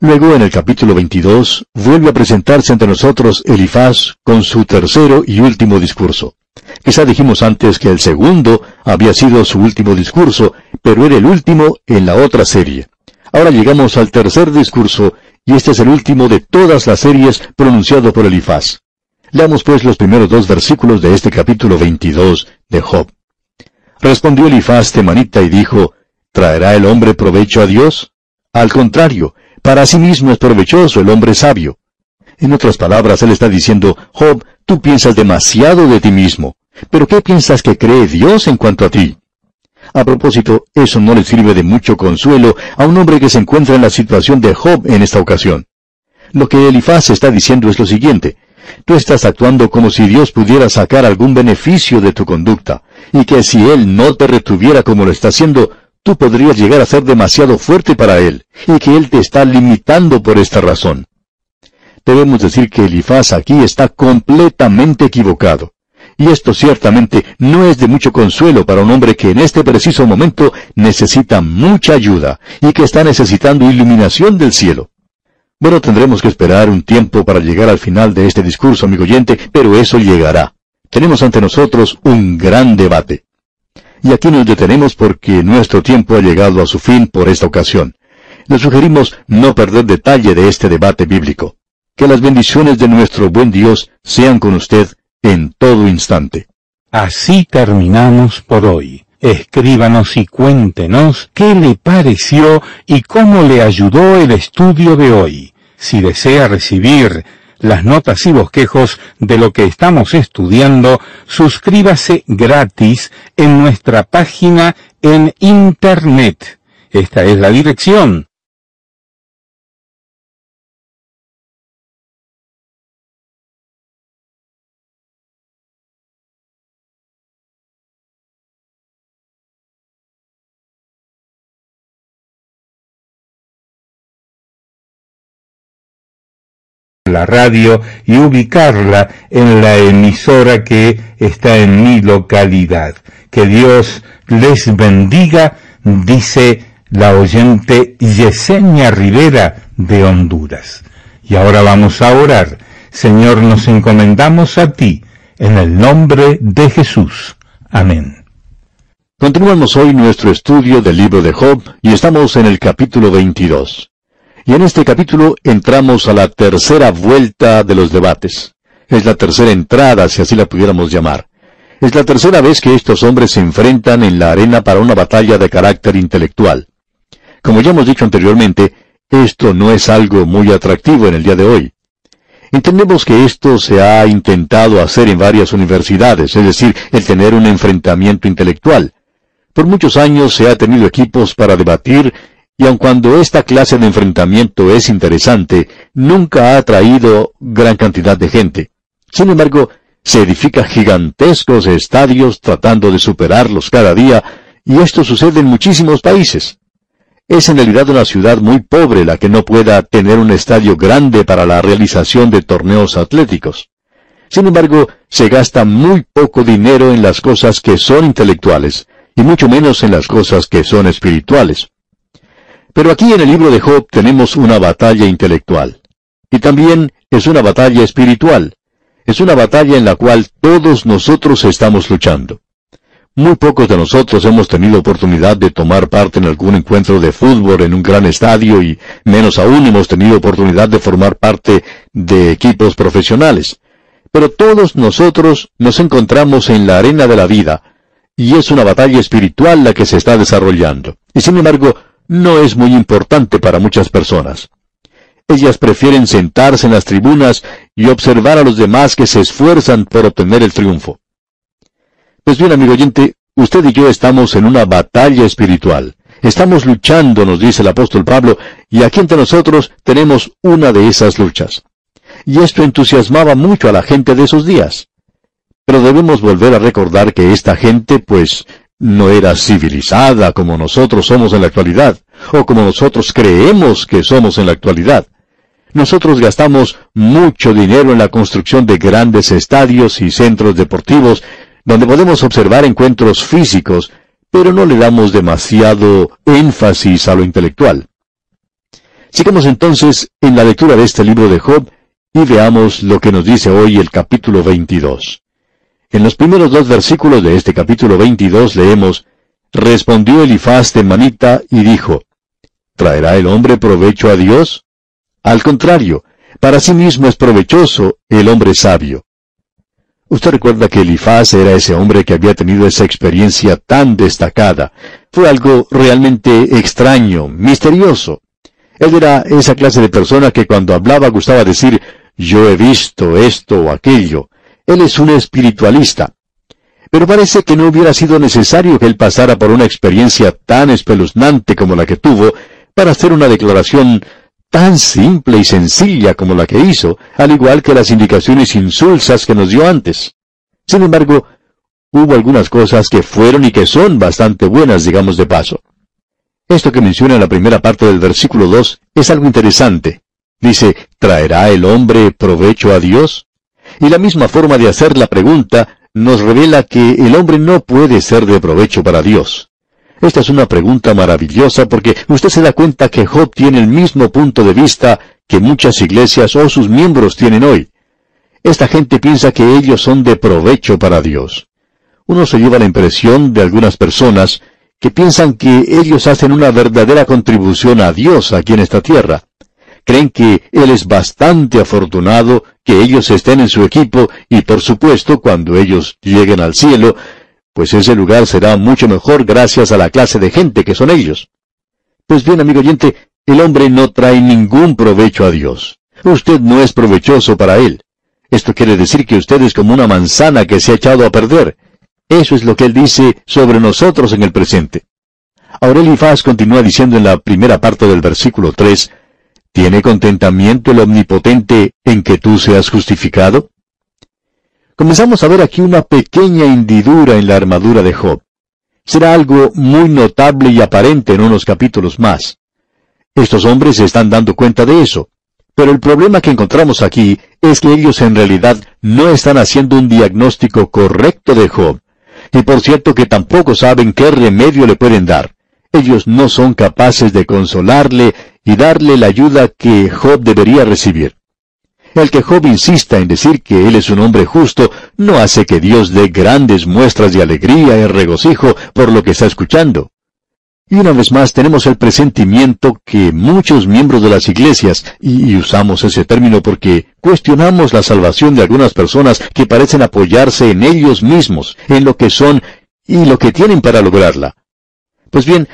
Luego, en el capítulo 22, vuelve a presentarse ante nosotros Elifaz con su tercero y último discurso. Quizá dijimos antes que el segundo había sido su último discurso, pero era el último en la otra serie. Ahora llegamos al tercer discurso, y este es el último de todas las series pronunciado por Elifaz. Leamos pues los primeros dos versículos de este capítulo 22 de Job. Respondió Elifaz temanita y dijo, ¿Traerá el hombre provecho a Dios? Al contrario, para sí mismo es provechoso el hombre sabio. En otras palabras, él está diciendo, Job, tú piensas demasiado de ti mismo. Pero ¿qué piensas que cree Dios en cuanto a ti? A propósito, eso no le sirve de mucho consuelo a un hombre que se encuentra en la situación de Job en esta ocasión. Lo que Elifaz está diciendo es lo siguiente. Tú estás actuando como si Dios pudiera sacar algún beneficio de tu conducta, y que si Él no te retuviera como lo está haciendo, tú podrías llegar a ser demasiado fuerte para Él, y que Él te está limitando por esta razón. Debemos decir que Elifaz aquí está completamente equivocado. Y esto ciertamente no es de mucho consuelo para un hombre que en este preciso momento necesita mucha ayuda y que está necesitando iluminación del cielo. Bueno, tendremos que esperar un tiempo para llegar al final de este discurso, amigo oyente, pero eso llegará. Tenemos ante nosotros un gran debate. Y aquí nos detenemos porque nuestro tiempo ha llegado a su fin por esta ocasión. Le sugerimos no perder detalle de este debate bíblico. Que las bendiciones de nuestro buen Dios sean con usted en todo instante. Así terminamos por hoy. Escríbanos y cuéntenos qué le pareció y cómo le ayudó el estudio de hoy. Si desea recibir las notas y bosquejos de lo que estamos estudiando, suscríbase gratis en nuestra página en Internet. Esta es la dirección la radio y ubicarla en la emisora que está en mi localidad. Que Dios les bendiga, dice la oyente Yesenia Rivera de Honduras. Y ahora vamos a orar. Señor, nos encomendamos a ti, en el nombre de Jesús. Amén. Continuamos hoy nuestro estudio del libro de Job y estamos en el capítulo 22. Y en este capítulo entramos a la tercera vuelta de los debates. Es la tercera entrada, si así la pudiéramos llamar. Es la tercera vez que estos hombres se enfrentan en la arena para una batalla de carácter intelectual. Como ya hemos dicho anteriormente, esto no es algo muy atractivo en el día de hoy. Entendemos que esto se ha intentado hacer en varias universidades, es decir, el tener un enfrentamiento intelectual. Por muchos años se ha tenido equipos para debatir y aun cuando esta clase de enfrentamiento es interesante, nunca ha atraído gran cantidad de gente. Sin embargo, se edifica gigantescos estadios tratando de superarlos cada día, y esto sucede en muchísimos países. Es en realidad una ciudad muy pobre la que no pueda tener un estadio grande para la realización de torneos atléticos. Sin embargo, se gasta muy poco dinero en las cosas que son intelectuales, y mucho menos en las cosas que son espirituales. Pero aquí en el libro de Job tenemos una batalla intelectual. Y también es una batalla espiritual. Es una batalla en la cual todos nosotros estamos luchando. Muy pocos de nosotros hemos tenido oportunidad de tomar parte en algún encuentro de fútbol en un gran estadio y menos aún hemos tenido oportunidad de formar parte de equipos profesionales. Pero todos nosotros nos encontramos en la arena de la vida, y es una batalla espiritual la que se está desarrollando. Y sin embargo, no es muy importante para muchas personas. Ellas prefieren sentarse en las tribunas y observar a los demás que se esfuerzan por obtener el triunfo. Pues bien, amigo oyente, usted y yo estamos en una batalla espiritual. Estamos luchando, nos dice el apóstol Pablo, y aquí entre nosotros tenemos una de esas luchas. Y esto entusiasmaba mucho a la gente de esos días. Pero debemos volver a recordar que esta gente, pues, no era civilizada como nosotros somos en la actualidad, o como nosotros creemos que somos en la actualidad. Nosotros gastamos mucho dinero en la construcción de grandes estadios y centros deportivos, donde podemos observar encuentros físicos, pero no le damos demasiado énfasis a lo intelectual. Sigamos entonces en la lectura de este libro de Job y veamos lo que nos dice hoy el capítulo 22. En los primeros dos versículos de este capítulo 22 leemos, Respondió Elifaz de Manita y dijo, ¿Traerá el hombre provecho a Dios? Al contrario, para sí mismo es provechoso el hombre sabio. Usted recuerda que Elifaz era ese hombre que había tenido esa experiencia tan destacada. Fue algo realmente extraño, misterioso. Él era esa clase de persona que cuando hablaba gustaba decir, yo he visto esto o aquello. Él es un espiritualista. Pero parece que no hubiera sido necesario que él pasara por una experiencia tan espeluznante como la que tuvo para hacer una declaración tan simple y sencilla como la que hizo, al igual que las indicaciones insulsas que nos dio antes. Sin embargo, hubo algunas cosas que fueron y que son bastante buenas, digamos de paso. Esto que menciona en la primera parte del versículo 2 es algo interesante. Dice, ¿traerá el hombre provecho a Dios? Y la misma forma de hacer la pregunta nos revela que el hombre no puede ser de provecho para Dios. Esta es una pregunta maravillosa porque usted se da cuenta que Job tiene el mismo punto de vista que muchas iglesias o sus miembros tienen hoy. Esta gente piensa que ellos son de provecho para Dios. Uno se lleva la impresión de algunas personas que piensan que ellos hacen una verdadera contribución a Dios aquí en esta tierra creen que Él es bastante afortunado que ellos estén en su equipo y por supuesto cuando ellos lleguen al cielo, pues ese lugar será mucho mejor gracias a la clase de gente que son ellos. Pues bien, amigo oyente, el hombre no trae ningún provecho a Dios. Usted no es provechoso para Él. Esto quiere decir que usted es como una manzana que se ha echado a perder. Eso es lo que Él dice sobre nosotros en el presente. Aurelio Faz continúa diciendo en la primera parte del versículo 3, ¿Tiene contentamiento el Omnipotente en que tú seas justificado? Comenzamos a ver aquí una pequeña hendidura en la armadura de Job. Será algo muy notable y aparente en unos capítulos más. Estos hombres se están dando cuenta de eso. Pero el problema que encontramos aquí es que ellos en realidad no están haciendo un diagnóstico correcto de Job. Y por cierto que tampoco saben qué remedio le pueden dar. Ellos no son capaces de consolarle y darle la ayuda que Job debería recibir. El que Job insista en decir que él es un hombre justo no hace que Dios dé grandes muestras de alegría y regocijo por lo que está escuchando. Y una vez más tenemos el presentimiento que muchos miembros de las iglesias, y, usamos ese término porque cuestionamos la salvación de algunas personas que parecen apoyarse en ellos mismos, en lo que son y lo que tienen para lograrla. Pues bien,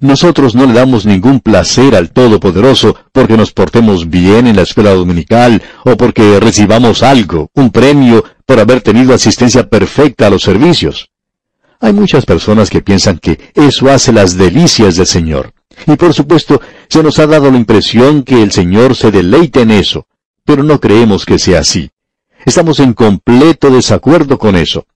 nosotros no le damos ningún placer al Todopoderoso porque nos portemos bien en la escuela dominical o porque recibamos algo, un premio, por haber tenido asistencia perfecta a los servicios. Hay muchas personas que piensan que eso hace las delicias del Señor. Y por supuesto, se nos ha dado la impresión que el Señor se deleita en eso, pero no creemos que sea así. Estamos en completo desacuerdo con eso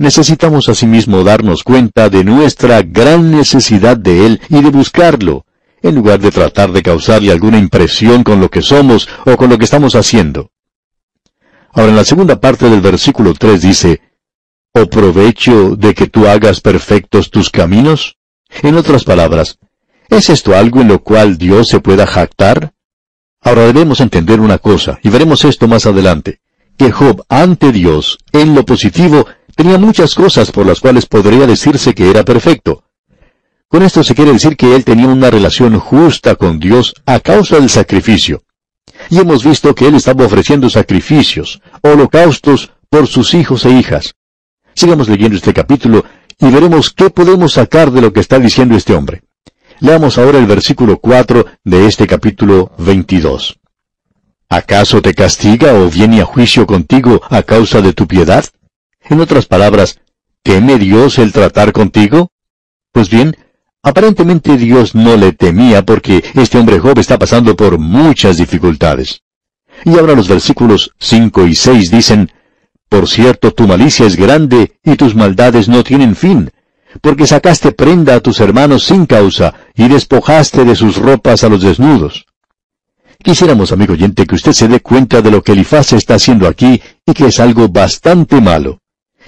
necesitamos asimismo darnos cuenta de nuestra gran necesidad de Él y de buscarlo, en lugar de tratar de causarle alguna impresión con lo que somos o con lo que estamos haciendo. Ahora en la segunda parte del versículo 3 dice, ¿O provecho de que tú hagas perfectos tus caminos? En otras palabras, ¿es esto algo en lo cual Dios se pueda jactar? Ahora debemos entender una cosa, y veremos esto más adelante, que Job ante Dios, en lo positivo, tenía muchas cosas por las cuales podría decirse que era perfecto. Con esto se quiere decir que él tenía una relación justa con Dios a causa del sacrificio. Y hemos visto que él estaba ofreciendo sacrificios, holocaustos, por sus hijos e hijas. Sigamos leyendo este capítulo y veremos qué podemos sacar de lo que está diciendo este hombre. Leamos ahora el versículo 4 de este capítulo 22. ¿Acaso te castiga o viene a juicio contigo a causa de tu piedad? En otras palabras, ¿teme Dios el tratar contigo? Pues bien, aparentemente Dios no le temía porque este hombre Job está pasando por muchas dificultades. Y ahora los versículos 5 y 6 dicen, Por cierto, tu malicia es grande y tus maldades no tienen fin, porque sacaste prenda a tus hermanos sin causa y despojaste de sus ropas a los desnudos. Quisiéramos, amigo oyente, que usted se dé cuenta de lo que Elifaz está haciendo aquí y que es algo bastante malo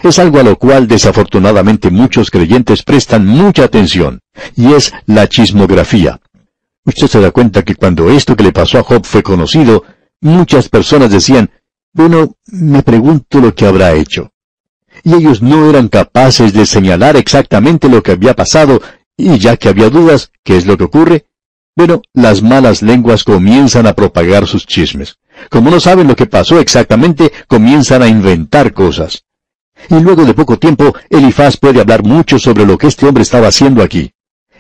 es algo a lo cual desafortunadamente muchos creyentes prestan mucha atención, y es la chismografía. Usted se da cuenta que cuando esto que le pasó a Job fue conocido, muchas personas decían, bueno, me pregunto lo que habrá hecho. Y ellos no eran capaces de señalar exactamente lo que había pasado, y ya que había dudas, ¿qué es lo que ocurre? Bueno, las malas lenguas comienzan a propagar sus chismes. Como no saben lo que pasó exactamente, comienzan a inventar cosas. Y luego de poco tiempo, Elifaz puede hablar mucho sobre lo que este hombre estaba haciendo aquí.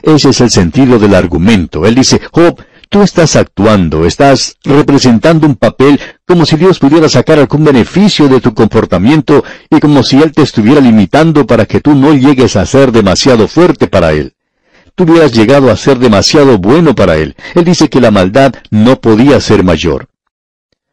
Ese es el sentido del argumento. Él dice, Job, tú estás actuando, estás representando un papel como si Dios pudiera sacar algún beneficio de tu comportamiento y como si Él te estuviera limitando para que tú no llegues a ser demasiado fuerte para Él. Tú hubieras llegado a ser demasiado bueno para Él. Él dice que la maldad no podía ser mayor.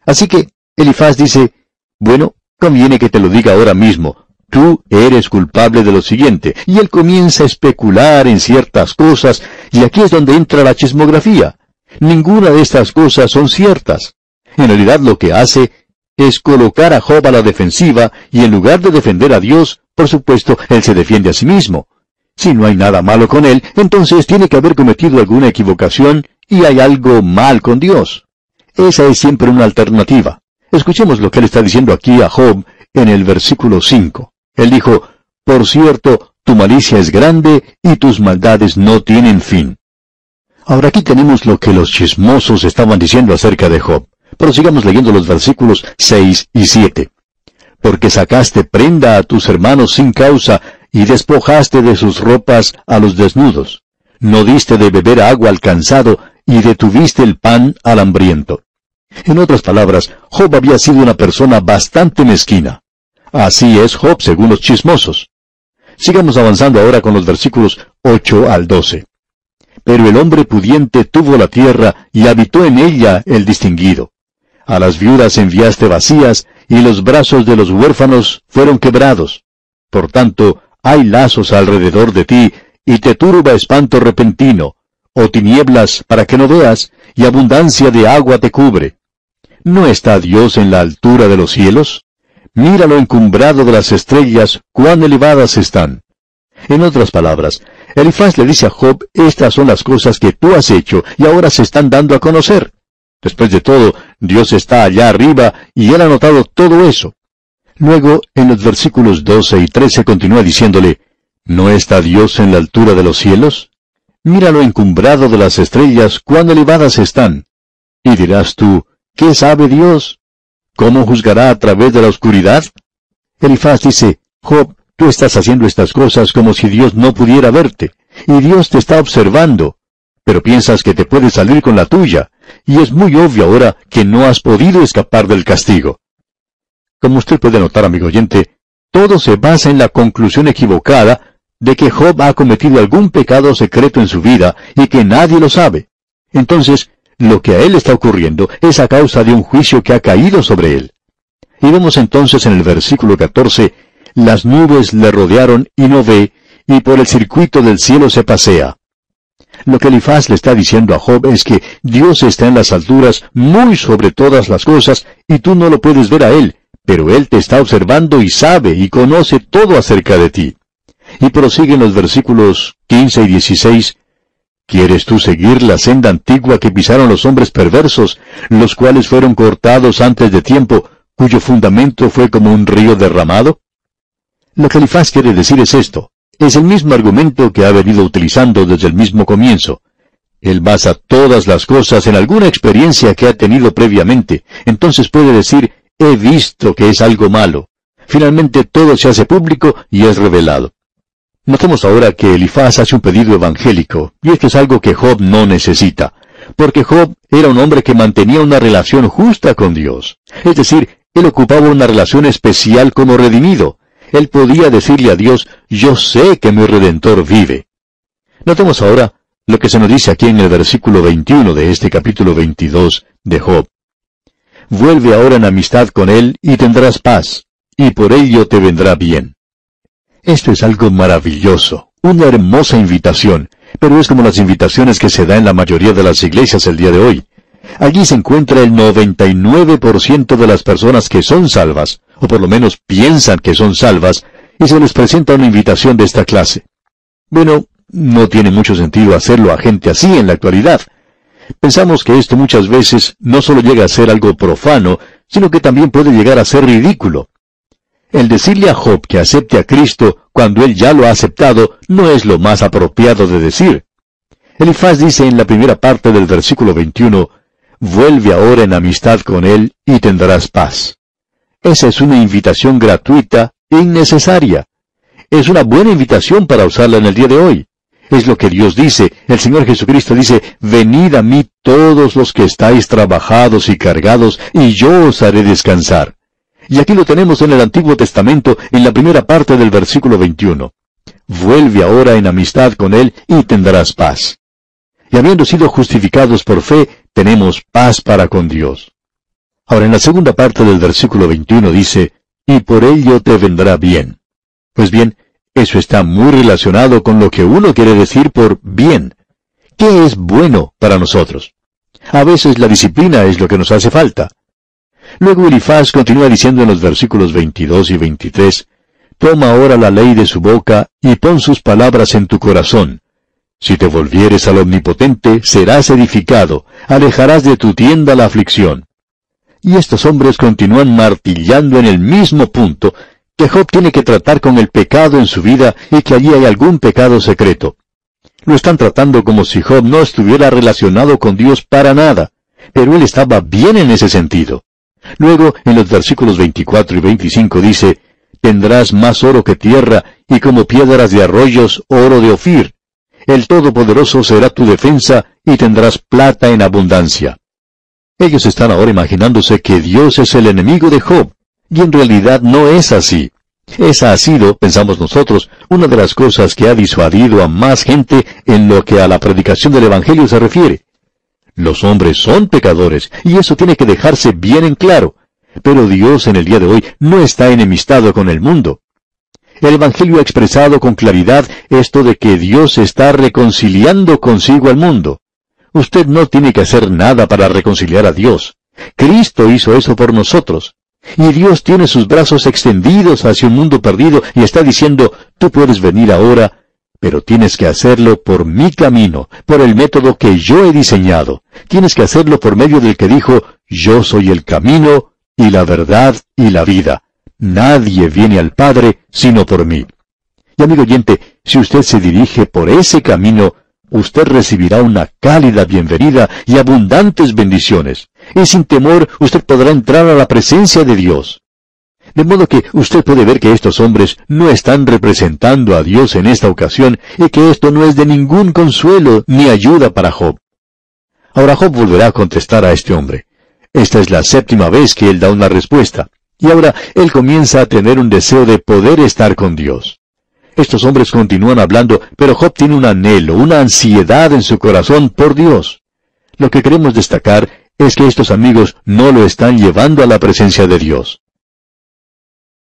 Así que Elifaz dice, bueno, conviene que te lo diga ahora mismo. Tú eres culpable de lo siguiente. Y él comienza a especular en ciertas cosas, y aquí es donde entra la chismografía. Ninguna de estas cosas son ciertas. En realidad lo que hace es colocar a Job a la defensiva, y en lugar de defender a Dios, por supuesto, él se defiende a sí mismo. Si no hay nada malo con él, entonces tiene que haber cometido alguna equivocación y hay algo mal con Dios. Esa es siempre una alternativa. Escuchemos lo que él está diciendo aquí a Job en el versículo 5. Él dijo, Por cierto, tu malicia es grande y tus maldades no tienen fin. Ahora aquí tenemos lo que los chismosos estaban diciendo acerca de Job. Prosigamos leyendo los versículos 6 y 7. Porque sacaste prenda a tus hermanos sin causa y despojaste de sus ropas a los desnudos. No diste de beber agua al cansado y detuviste el pan al hambriento. En otras palabras, Job había sido una persona bastante mezquina. Así es Job según los chismosos. Sigamos avanzando ahora con los versículos 8 al 12. Pero el hombre pudiente tuvo la tierra y habitó en ella el distinguido. A las viudas enviaste vacías y los brazos de los huérfanos fueron quebrados. Por tanto, hay lazos alrededor de ti y te turba espanto repentino, o tinieblas para que no veas, y abundancia de agua te cubre. ¿No está Dios en la altura de los cielos? Mira lo encumbrado de las estrellas, cuán elevadas están. En otras palabras, Elifaz le dice a Job, estas son las cosas que tú has hecho y ahora se están dando a conocer. Después de todo, Dios está allá arriba y él ha notado todo eso. Luego, en los versículos 12 y 13 continúa diciéndole, ¿No está Dios en la altura de los cielos? Mira lo encumbrado de las estrellas, cuán elevadas están. Y dirás tú, ¿qué sabe Dios? ¿Cómo juzgará a través de la oscuridad? Elifaz dice, Job, tú estás haciendo estas cosas como si Dios no pudiera verte, y Dios te está observando, pero piensas que te puedes salir con la tuya, y es muy obvio ahora que no has podido escapar del castigo. Como usted puede notar, amigo oyente, todo se basa en la conclusión equivocada de que Job ha cometido algún pecado secreto en su vida y que nadie lo sabe. Entonces, lo que a él está ocurriendo es a causa de un juicio que ha caído sobre él. Y vemos entonces en el versículo 14, las nubes le rodearon y no ve, y por el circuito del cielo se pasea. Lo que Elifaz le está diciendo a Job es que Dios está en las alturas muy sobre todas las cosas y tú no lo puedes ver a Él, pero Él te está observando y sabe y conoce todo acerca de ti. Y prosiguen los versículos 15 y 16, ¿Quieres tú seguir la senda antigua que pisaron los hombres perversos, los cuales fueron cortados antes de tiempo, cuyo fundamento fue como un río derramado? Lo que Elifaz quiere decir es esto. Es el mismo argumento que ha venido utilizando desde el mismo comienzo. Él basa todas las cosas en alguna experiencia que ha tenido previamente. Entonces puede decir, he visto que es algo malo. Finalmente todo se hace público y es revelado. Notemos ahora que Elifaz hace un pedido evangélico, y esto es algo que Job no necesita, porque Job era un hombre que mantenía una relación justa con Dios. Es decir, él ocupaba una relación especial como redimido. Él podía decirle a Dios, yo sé que mi redentor vive. Notemos ahora lo que se nos dice aquí en el versículo 21 de este capítulo 22 de Job. Vuelve ahora en amistad con él y tendrás paz, y por ello te vendrá bien. Esto es algo maravilloso, una hermosa invitación, pero es como las invitaciones que se da en la mayoría de las iglesias el día de hoy. Allí se encuentra el 99% de las personas que son salvas, o por lo menos piensan que son salvas, y se les presenta una invitación de esta clase. Bueno, no tiene mucho sentido hacerlo a gente así en la actualidad. Pensamos que esto muchas veces no solo llega a ser algo profano, sino que también puede llegar a ser ridículo. El decirle a Job que acepte a Cristo cuando él ya lo ha aceptado no es lo más apropiado de decir. Elifaz dice en la primera parte del versículo 21, Vuelve ahora en amistad con él y tendrás paz. Esa es una invitación gratuita e innecesaria. Es una buena invitación para usarla en el día de hoy. Es lo que Dios dice. El Señor Jesucristo dice, Venid a mí todos los que estáis trabajados y cargados, y yo os haré descansar. Y aquí lo tenemos en el Antiguo Testamento, en la primera parte del versículo 21. Vuelve ahora en amistad con Él y tendrás paz. Y habiendo sido justificados por fe, tenemos paz para con Dios. Ahora en la segunda parte del versículo 21 dice, y por ello te vendrá bien. Pues bien, eso está muy relacionado con lo que uno quiere decir por bien. ¿Qué es bueno para nosotros? A veces la disciplina es lo que nos hace falta. Luego Elifaz continúa diciendo en los versículos 22 y 23, Toma ahora la ley de su boca y pon sus palabras en tu corazón. Si te volvieres al Omnipotente, serás edificado, alejarás de tu tienda la aflicción. Y estos hombres continúan martillando en el mismo punto que Job tiene que tratar con el pecado en su vida y que allí hay algún pecado secreto. Lo están tratando como si Job no estuviera relacionado con Dios para nada, pero él estaba bien en ese sentido. Luego, en los versículos 24 y 25 dice, Tendrás más oro que tierra, y como piedras de arroyos, oro de Ofir. El Todopoderoso será tu defensa, y tendrás plata en abundancia. Ellos están ahora imaginándose que Dios es el enemigo de Job, y en realidad no es así. Esa ha sido, pensamos nosotros, una de las cosas que ha disuadido a más gente en lo que a la predicación del Evangelio se refiere. Los hombres son pecadores, y eso tiene que dejarse bien en claro. Pero Dios en el día de hoy no está enemistado con el mundo. El Evangelio ha expresado con claridad esto de que Dios está reconciliando consigo al mundo. Usted no tiene que hacer nada para reconciliar a Dios. Cristo hizo eso por nosotros. Y Dios tiene sus brazos extendidos hacia un mundo perdido y está diciendo, tú puedes venir ahora, pero tienes que hacerlo por mi camino, por el método que yo he diseñado. Tienes que hacerlo por medio del que dijo, yo soy el camino y la verdad y la vida. Nadie viene al Padre sino por mí. Y amigo oyente, si usted se dirige por ese camino, usted recibirá una cálida bienvenida y abundantes bendiciones y sin temor usted podrá entrar a la presencia de Dios. De modo que usted puede ver que estos hombres no están representando a Dios en esta ocasión y que esto no es de ningún consuelo ni ayuda para Job. Ahora Job volverá a contestar a este hombre. Esta es la séptima vez que él da una respuesta. Y ahora él comienza a tener un deseo de poder estar con Dios. Estos hombres continúan hablando, pero Job tiene un anhelo, una ansiedad en su corazón por Dios. Lo que queremos destacar es que estos amigos no lo están llevando a la presencia de Dios.